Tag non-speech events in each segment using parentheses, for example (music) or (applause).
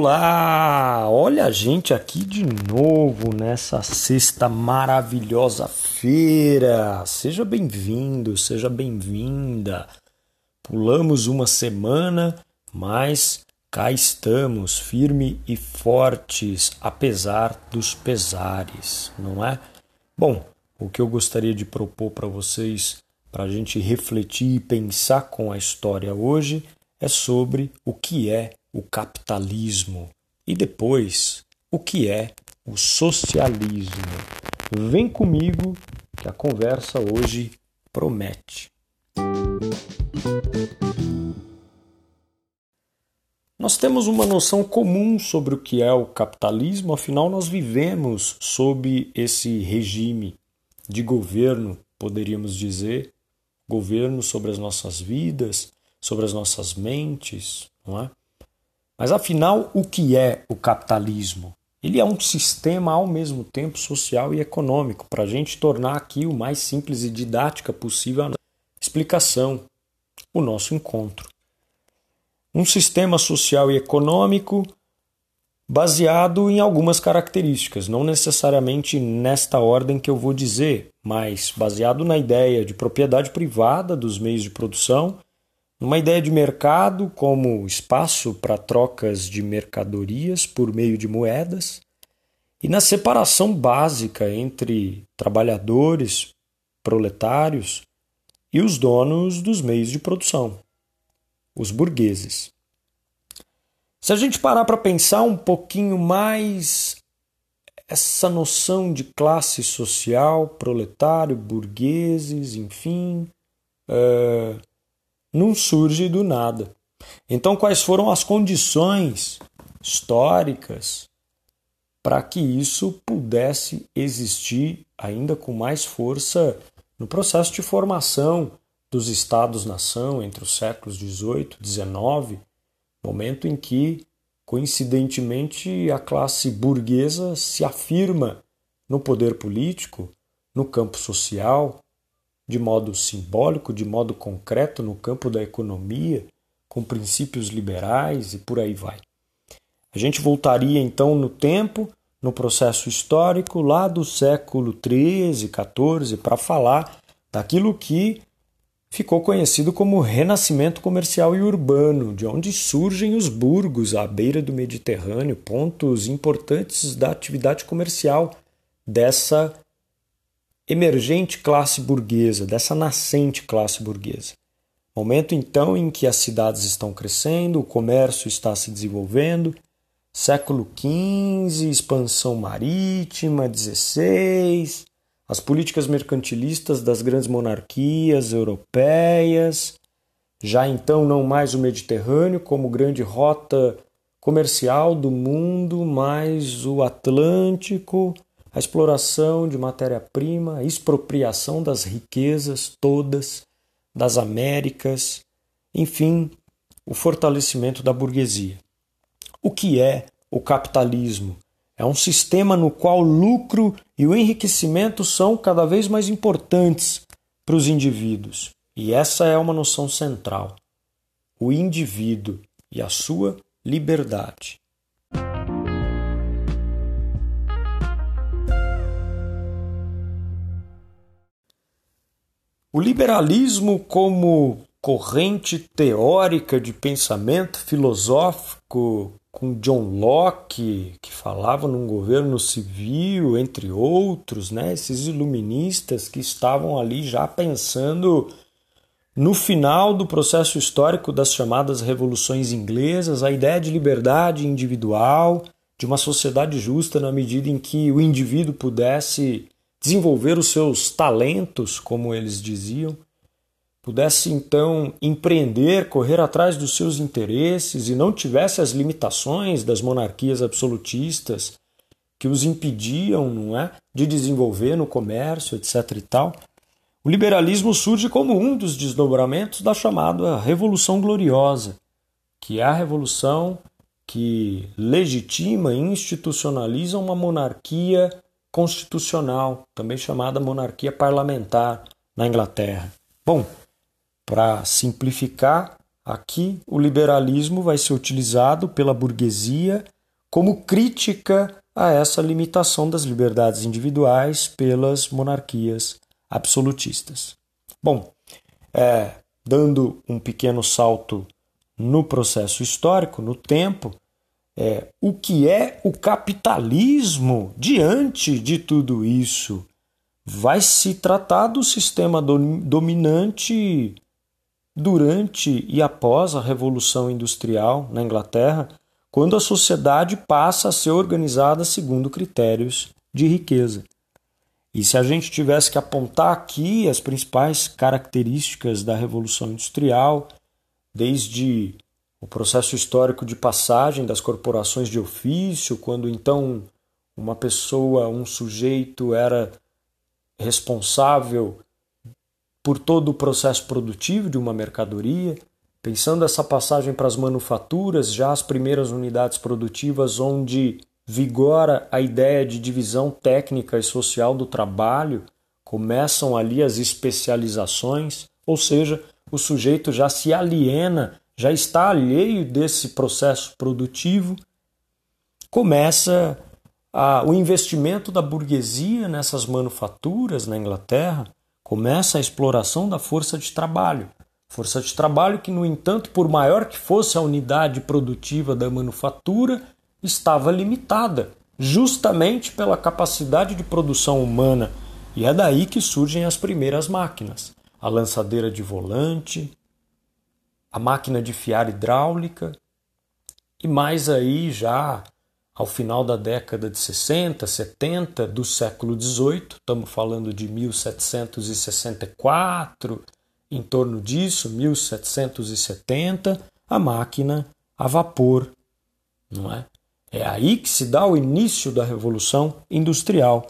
Olá! Olha a gente aqui de novo nessa sexta maravilhosa feira. Seja bem-vindo, seja bem-vinda. Pulamos uma semana, mas cá estamos, firme e fortes, apesar dos pesares, não é? Bom, o que eu gostaria de propor para vocês, para a gente refletir e pensar com a história hoje, é sobre o que é o capitalismo e depois o que é o socialismo. Vem comigo que a conversa hoje promete. Nós temos uma noção comum sobre o que é o capitalismo, afinal, nós vivemos sob esse regime de governo, poderíamos dizer, governo sobre as nossas vidas, sobre as nossas mentes, não é? Mas afinal, o que é o capitalismo? Ele é um sistema ao mesmo tempo social e econômico, para a gente tornar aqui o mais simples e didática possível a explicação, o nosso encontro. Um sistema social e econômico baseado em algumas características, não necessariamente nesta ordem que eu vou dizer, mas baseado na ideia de propriedade privada dos meios de produção uma ideia de mercado como espaço para trocas de mercadorias por meio de moedas e na separação básica entre trabalhadores, proletários e os donos dos meios de produção, os burgueses. Se a gente parar para pensar um pouquinho mais essa noção de classe social, proletário, burgueses, enfim, uh, não surge do nada. Então, quais foram as condições históricas para que isso pudesse existir ainda com mais força no processo de formação dos Estados-nação entre os séculos XVIII e XIX, momento em que, coincidentemente, a classe burguesa se afirma no poder político, no campo social, de modo simbólico, de modo concreto no campo da economia, com princípios liberais e por aí vai. A gente voltaria então no tempo, no processo histórico lá do século XIII, XIV, para falar daquilo que ficou conhecido como renascimento comercial e urbano, de onde surgem os burgos à beira do Mediterrâneo, pontos importantes da atividade comercial dessa emergente classe burguesa, dessa nascente classe burguesa. Momento então em que as cidades estão crescendo, o comércio está se desenvolvendo, século XV, expansão marítima, XVI, as políticas mercantilistas das grandes monarquias europeias, já então não mais o Mediterrâneo como grande rota comercial do mundo, mas o Atlântico, a exploração de matéria-prima, a expropriação das riquezas todas das Américas, enfim, o fortalecimento da burguesia. O que é o capitalismo? É um sistema no qual o lucro e o enriquecimento são cada vez mais importantes para os indivíduos. E essa é uma noção central. O indivíduo e a sua liberdade. O liberalismo, como corrente teórica de pensamento filosófico, com John Locke, que falava num governo civil, entre outros, né? esses iluministas que estavam ali já pensando no final do processo histórico das chamadas revoluções inglesas, a ideia de liberdade individual, de uma sociedade justa na medida em que o indivíduo pudesse desenvolver os seus talentos, como eles diziam, pudesse então empreender, correr atrás dos seus interesses e não tivesse as limitações das monarquias absolutistas que os impediam, não é, de desenvolver no comércio, etc e tal. O liberalismo surge como um dos desdobramentos da chamada Revolução Gloriosa, que é a revolução que legitima e institucionaliza uma monarquia constitucional, também chamada monarquia parlamentar na Inglaterra. Bom, para simplificar, aqui o liberalismo vai ser utilizado pela burguesia como crítica a essa limitação das liberdades individuais pelas monarquias absolutistas. Bom, é, dando um pequeno salto no processo histórico, no tempo, é, o que é o capitalismo diante de tudo isso? Vai se tratar do sistema dominante durante e após a Revolução Industrial na Inglaterra, quando a sociedade passa a ser organizada segundo critérios de riqueza. E se a gente tivesse que apontar aqui as principais características da Revolução Industrial, desde o processo histórico de passagem das corporações de ofício, quando então uma pessoa, um sujeito era responsável por todo o processo produtivo de uma mercadoria, pensando essa passagem para as manufaturas, já as primeiras unidades produtivas onde vigora a ideia de divisão técnica e social do trabalho, começam ali as especializações, ou seja, o sujeito já se aliena, já está alheio desse processo produtivo, começa a, o investimento da burguesia nessas manufaturas na Inglaterra, começa a exploração da força de trabalho. Força de trabalho que, no entanto, por maior que fosse a unidade produtiva da manufatura, estava limitada, justamente pela capacidade de produção humana, e é daí que surgem as primeiras máquinas: a lançadeira de volante, a máquina de fiar hidráulica, e mais aí já ao final da década de 60, 70 do século XVIII, estamos falando de 1764, em torno disso, 1770, a máquina a vapor, não é? É aí que se dá o início da Revolução Industrial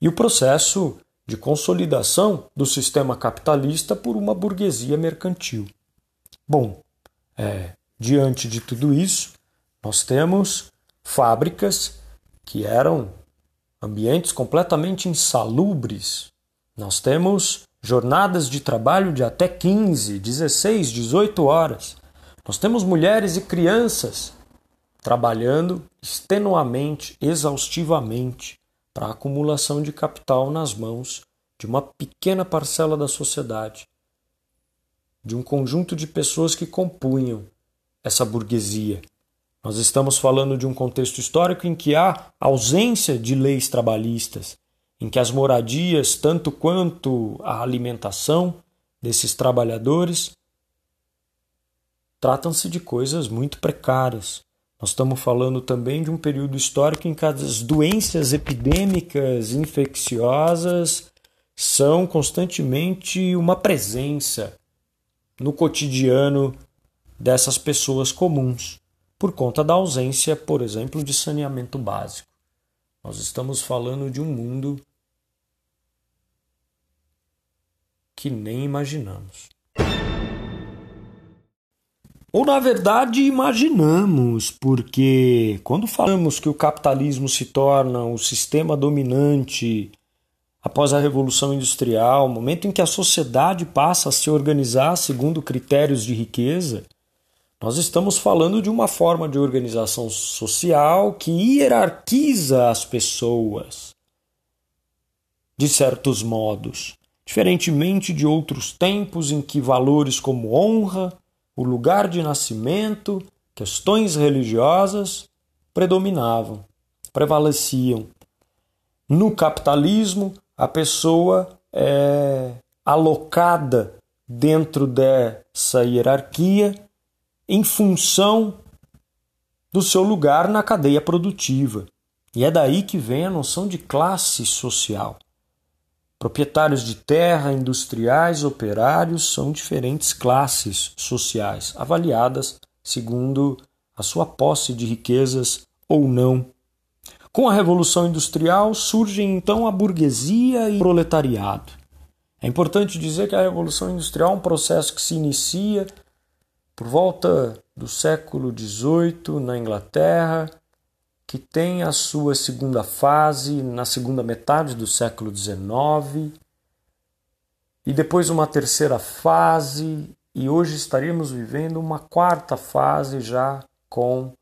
e o processo de consolidação do sistema capitalista por uma burguesia mercantil. Bom, é, diante de tudo isso, nós temos fábricas que eram ambientes completamente insalubres. Nós temos jornadas de trabalho de até 15, 16, 18 horas. Nós temos mulheres e crianças trabalhando extenuamente, exaustivamente, para a acumulação de capital nas mãos de uma pequena parcela da sociedade, de um conjunto de pessoas que compunham essa burguesia. Nós estamos falando de um contexto histórico em que há ausência de leis trabalhistas, em que as moradias, tanto quanto a alimentação desses trabalhadores, tratam-se de coisas muito precárias, nós estamos falando também de um período histórico em que as doenças epidêmicas infecciosas são constantemente uma presença no cotidiano dessas pessoas comuns, por conta da ausência, por exemplo, de saneamento básico. Nós estamos falando de um mundo que nem imaginamos. Ou, na verdade, imaginamos, porque quando falamos que o capitalismo se torna o sistema dominante após a Revolução Industrial, momento em que a sociedade passa a se organizar segundo critérios de riqueza, nós estamos falando de uma forma de organização social que hierarquiza as pessoas, de certos modos, diferentemente de outros tempos em que valores como honra, o lugar de nascimento, questões religiosas predominavam, prevaleciam. No capitalismo, a pessoa é alocada dentro dessa hierarquia em função do seu lugar na cadeia produtiva. E é daí que vem a noção de classe social. Proprietários de terra, industriais, operários são diferentes classes sociais, avaliadas segundo a sua posse de riquezas ou não. Com a Revolução Industrial surgem então a burguesia e o proletariado. É importante dizer que a Revolução Industrial é um processo que se inicia por volta do século XVIII na Inglaterra que tem a sua segunda fase na segunda metade do século XIX e depois uma terceira fase e hoje estaríamos vivendo uma quarta fase já com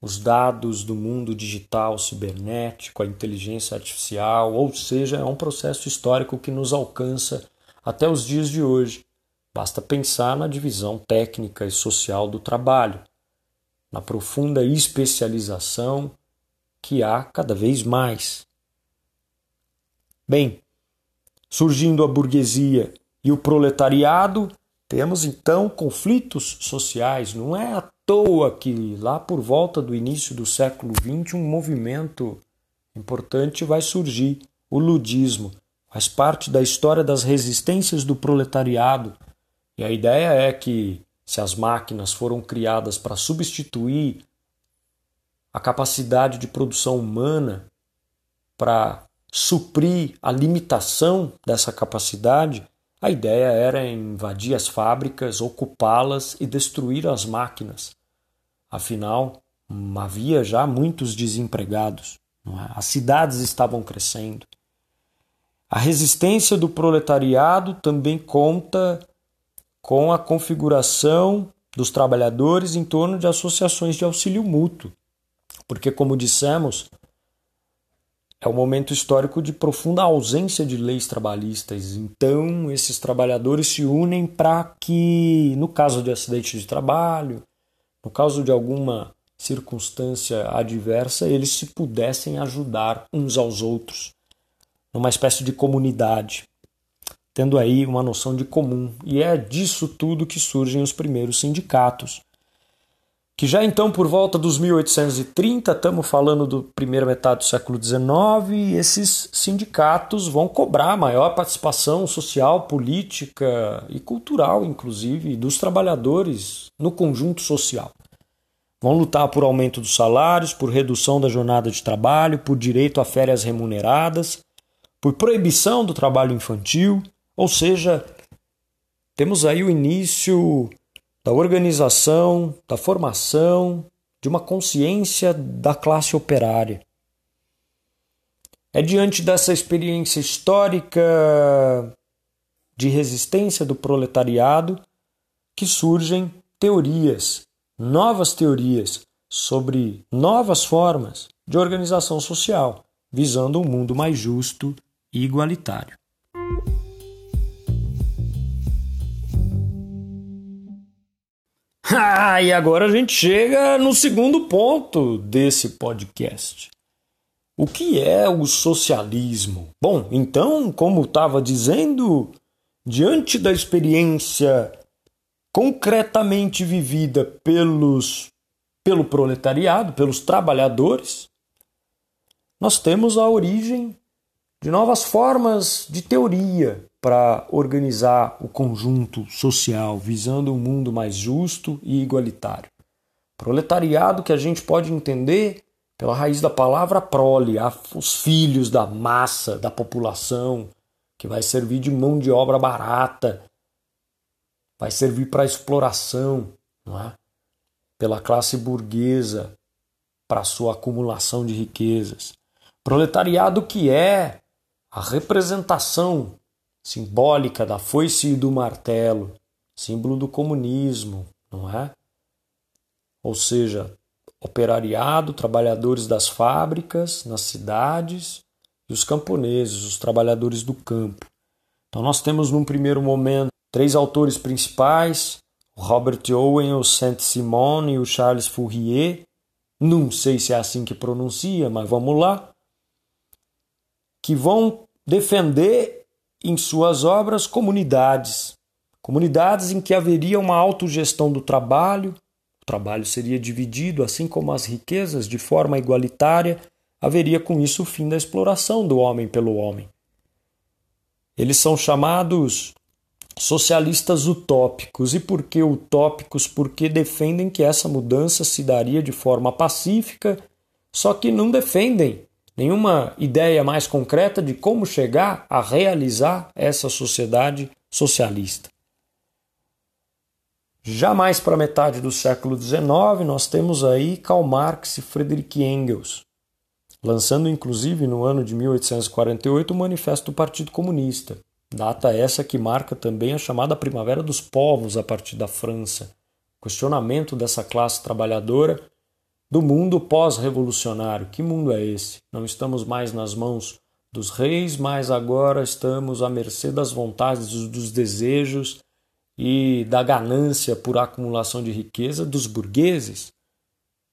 os dados do mundo digital, cibernético, a inteligência artificial, ou seja, é um processo histórico que nos alcança até os dias de hoje. Basta pensar na divisão técnica e social do trabalho, na profunda especialização que há cada vez mais. Bem, surgindo a burguesia e o proletariado, temos então conflitos sociais. Não é à toa que lá por volta do início do século XX um movimento importante vai surgir, o ludismo. Faz parte da história das resistências do proletariado. E a ideia é que se as máquinas foram criadas para substituir a capacidade de produção humana, para suprir a limitação dessa capacidade, a ideia era invadir as fábricas, ocupá-las e destruir as máquinas. Afinal, havia já muitos desempregados, é? as cidades estavam crescendo. A resistência do proletariado também conta com a configuração dos trabalhadores em torno de associações de auxílio mútuo, porque, como dissemos, é um momento histórico de profunda ausência de leis trabalhistas. Então, esses trabalhadores se unem para que, no caso de acidente de trabalho, no caso de alguma circunstância adversa, eles se pudessem ajudar uns aos outros, numa espécie de comunidade, tendo aí uma noção de comum. E é disso tudo que surgem os primeiros sindicatos que já então por volta dos 1830, estamos falando do primeira metade do século XIX, esses sindicatos vão cobrar maior participação social, política e cultural, inclusive, dos trabalhadores no conjunto social. Vão lutar por aumento dos salários, por redução da jornada de trabalho, por direito a férias remuneradas, por proibição do trabalho infantil, ou seja, temos aí o início da organização, da formação, de uma consciência da classe operária. É diante dessa experiência histórica de resistência do proletariado que surgem teorias, novas teorias sobre novas formas de organização social, visando um mundo mais justo e igualitário. (laughs) Ah, e agora a gente chega no segundo ponto desse podcast. O que é o socialismo? Bom, então, como estava dizendo, diante da experiência concretamente vivida pelos pelo proletariado, pelos trabalhadores, nós temos a origem de novas formas de teoria para organizar o conjunto social, visando um mundo mais justo e igualitário. Proletariado que a gente pode entender pela raiz da palavra prole, os filhos da massa, da população, que vai servir de mão de obra barata, vai servir para exploração, não é? pela classe burguesa, para sua acumulação de riquezas. Proletariado que é a representação simbólica da foice e do martelo, símbolo do comunismo, não é? Ou seja, operariado, trabalhadores das fábricas, nas cidades e os camponeses, os trabalhadores do campo. Então nós temos num primeiro momento três autores principais, Robert Owen, o Saint-Simon e o Charles Fourier. Não sei se é assim que pronuncia, mas vamos lá. Que vão defender em suas obras comunidades, comunidades em que haveria uma autogestão do trabalho, o trabalho seria dividido, assim como as riquezas, de forma igualitária, haveria com isso o fim da exploração do homem pelo homem. Eles são chamados socialistas utópicos. E por que utópicos? Porque defendem que essa mudança se daria de forma pacífica, só que não defendem nenhuma ideia mais concreta de como chegar a realizar essa sociedade socialista. Já mais para metade do século XIX, nós temos aí Karl Marx e Friedrich Engels, lançando inclusive no ano de 1848 o Manifesto do Partido Comunista. Data essa que marca também a chamada Primavera dos Povos a partir da França. Questionamento dessa classe trabalhadora do mundo pós-revolucionário. Que mundo é esse? Não estamos mais nas mãos dos reis, mas agora estamos à mercê das vontades, dos desejos e da ganância por acumulação de riqueza dos burgueses?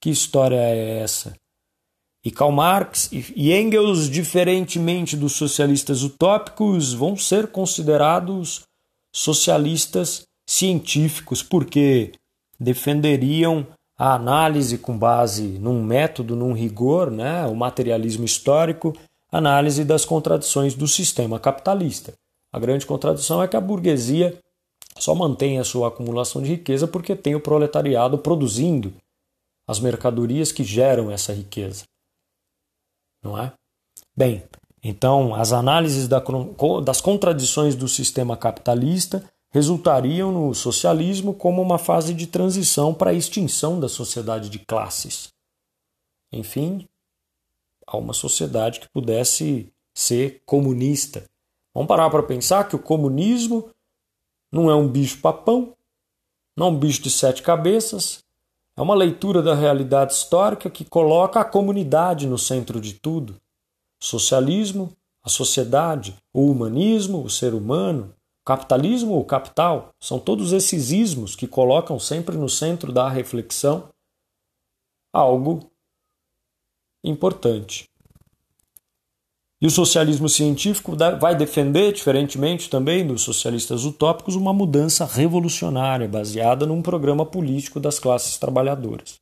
Que história é essa? E Karl Marx e Engels, diferentemente dos socialistas utópicos, vão ser considerados socialistas científicos, porque defenderiam a análise com base num método, num rigor, né, o materialismo histórico, análise das contradições do sistema capitalista. A grande contradição é que a burguesia só mantém a sua acumulação de riqueza porque tem o proletariado produzindo as mercadorias que geram essa riqueza. Não é? Bem, então as análises das contradições do sistema capitalista resultariam no socialismo como uma fase de transição para a extinção da sociedade de classes. Enfim, a uma sociedade que pudesse ser comunista. Vamos parar para pensar que o comunismo não é um bicho papão, não é um bicho de sete cabeças, é uma leitura da realidade histórica que coloca a comunidade no centro de tudo. Socialismo, a sociedade, o humanismo, o ser humano, capitalismo ou capital, são todos esses ismos que colocam sempre no centro da reflexão algo importante. E o socialismo científico vai defender, diferentemente também dos socialistas utópicos, uma mudança revolucionária baseada num programa político das classes trabalhadoras.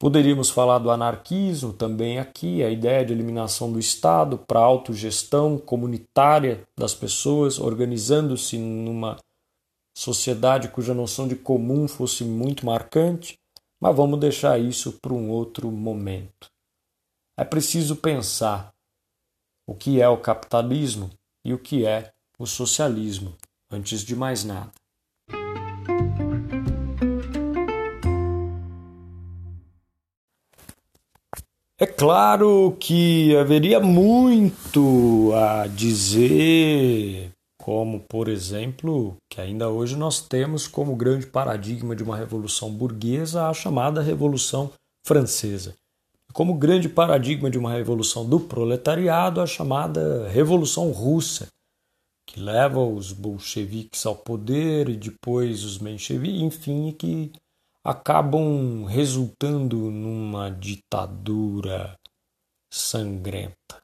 Poderíamos falar do anarquismo também aqui, a ideia de eliminação do Estado para a autogestão comunitária das pessoas, organizando-se numa sociedade cuja noção de comum fosse muito marcante, mas vamos deixar isso para um outro momento. É preciso pensar o que é o capitalismo e o que é o socialismo, antes de mais nada. É claro que haveria muito a dizer, como, por exemplo, que ainda hoje nós temos como grande paradigma de uma revolução burguesa a chamada Revolução Francesa. Como grande paradigma de uma revolução do proletariado, a chamada Revolução Russa, que leva os bolcheviques ao poder e depois os mencheviques, enfim, que acabam resultando numa ditadura sangrenta.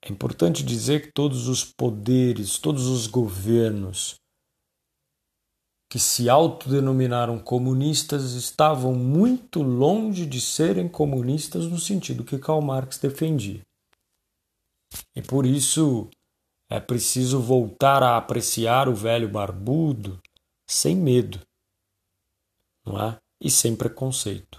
É importante dizer que todos os poderes, todos os governos que se autodenominaram comunistas estavam muito longe de serem comunistas no sentido que Karl Marx defendia. E por isso é preciso voltar a apreciar o velho barbudo sem medo não é? e sem preconceito.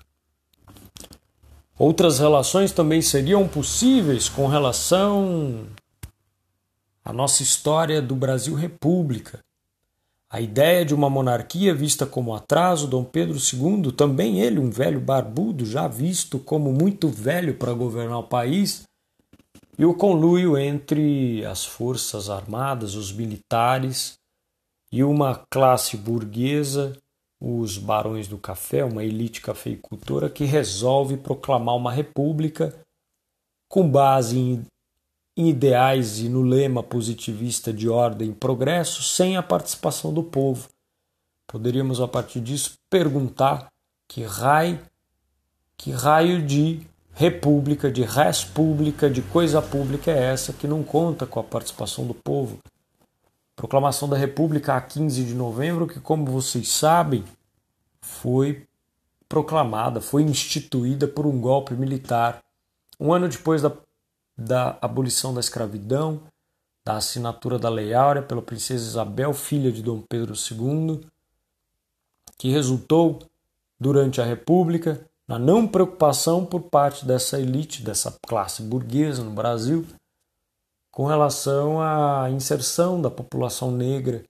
Outras relações também seriam possíveis com relação à nossa história do Brasil República. A ideia de uma monarquia vista como atraso, Dom Pedro II, também ele, um velho barbudo, já visto como muito velho para governar o país, e o conluio entre as forças armadas, os militares e uma classe burguesa os barões do café, uma elite cafeicultora que resolve proclamar uma república com base em, ideais e no lema positivista de ordem e progresso, sem a participação do povo. Poderíamos a partir disso perguntar que raio, que raio de república, de res pública, de coisa pública é essa que não conta com a participação do povo? Proclamação da República a 15 de novembro, que, como vocês sabem, foi proclamada, foi instituída por um golpe militar. Um ano depois da, da abolição da escravidão, da assinatura da Lei Áurea pela princesa Isabel, filha de Dom Pedro II, que resultou, durante a República, na não preocupação por parte dessa elite, dessa classe burguesa no Brasil, com relação à inserção da população negra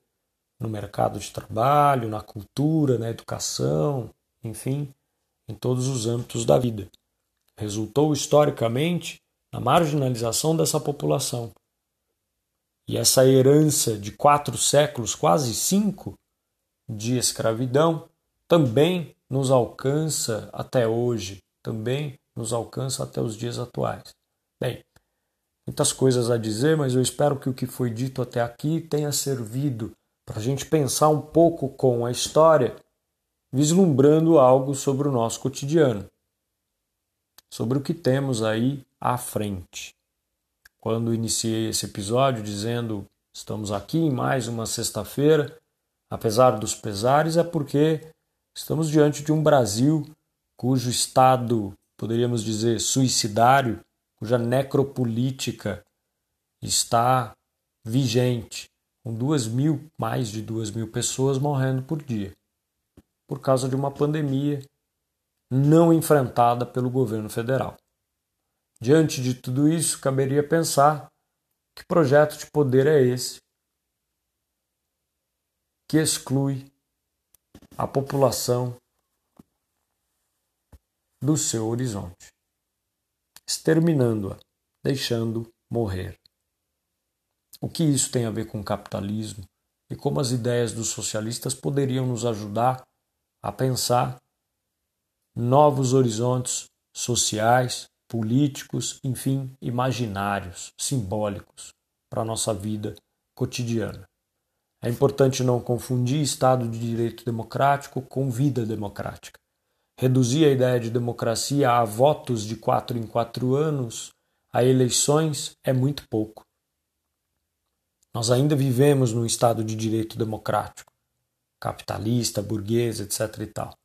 no mercado de trabalho, na cultura, na educação, enfim, em todos os âmbitos da vida. Resultou historicamente na marginalização dessa população, E essa herança de quatro séculos, quase cinco, de escravidão, também nos alcança até hoje, também nos alcança até os dias atuais. Bem, muitas coisas a dizer, mas eu espero que o que foi dito até aqui tenha servido para a gente pensar um pouco com a história, vislumbrando algo sobre o nosso cotidiano, sobre o que temos aí à frente. Quando iniciei esse episódio dizendo estamos aqui em mais uma sexta-feira, apesar dos pesares, é porque estamos diante de um Brasil cujo estado, poderíamos dizer, suicidário, cuja necropolítica está vigente, com duas mil, mais de duas mil pessoas morrendo por dia, por causa de uma pandemia não enfrentada pelo governo federal. Diante de tudo isso, caberia pensar que projeto de poder é esse que exclui a população do seu horizonte, exterminando-a, deixando morrer. O que isso tem a ver com o capitalismo e como as ideias dos socialistas poderiam nos ajudar a pensar novos horizontes sociais, políticos, enfim, imaginários, simbólicos para a nossa vida cotidiana. É importante não confundir Estado de Direito Democrático com vida democrática. Reduzir a ideia de democracia a votos de quatro em quatro anos, a eleições, é muito pouco. Nós ainda vivemos num Estado de Direito Democrático, capitalista, burguês, etc. e tal.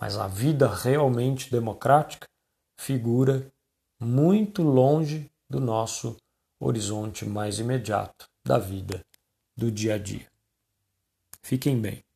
Mas a vida realmente democrática figura muito longe do nosso horizonte mais imediato da vida do dia a dia. Fiquem bem.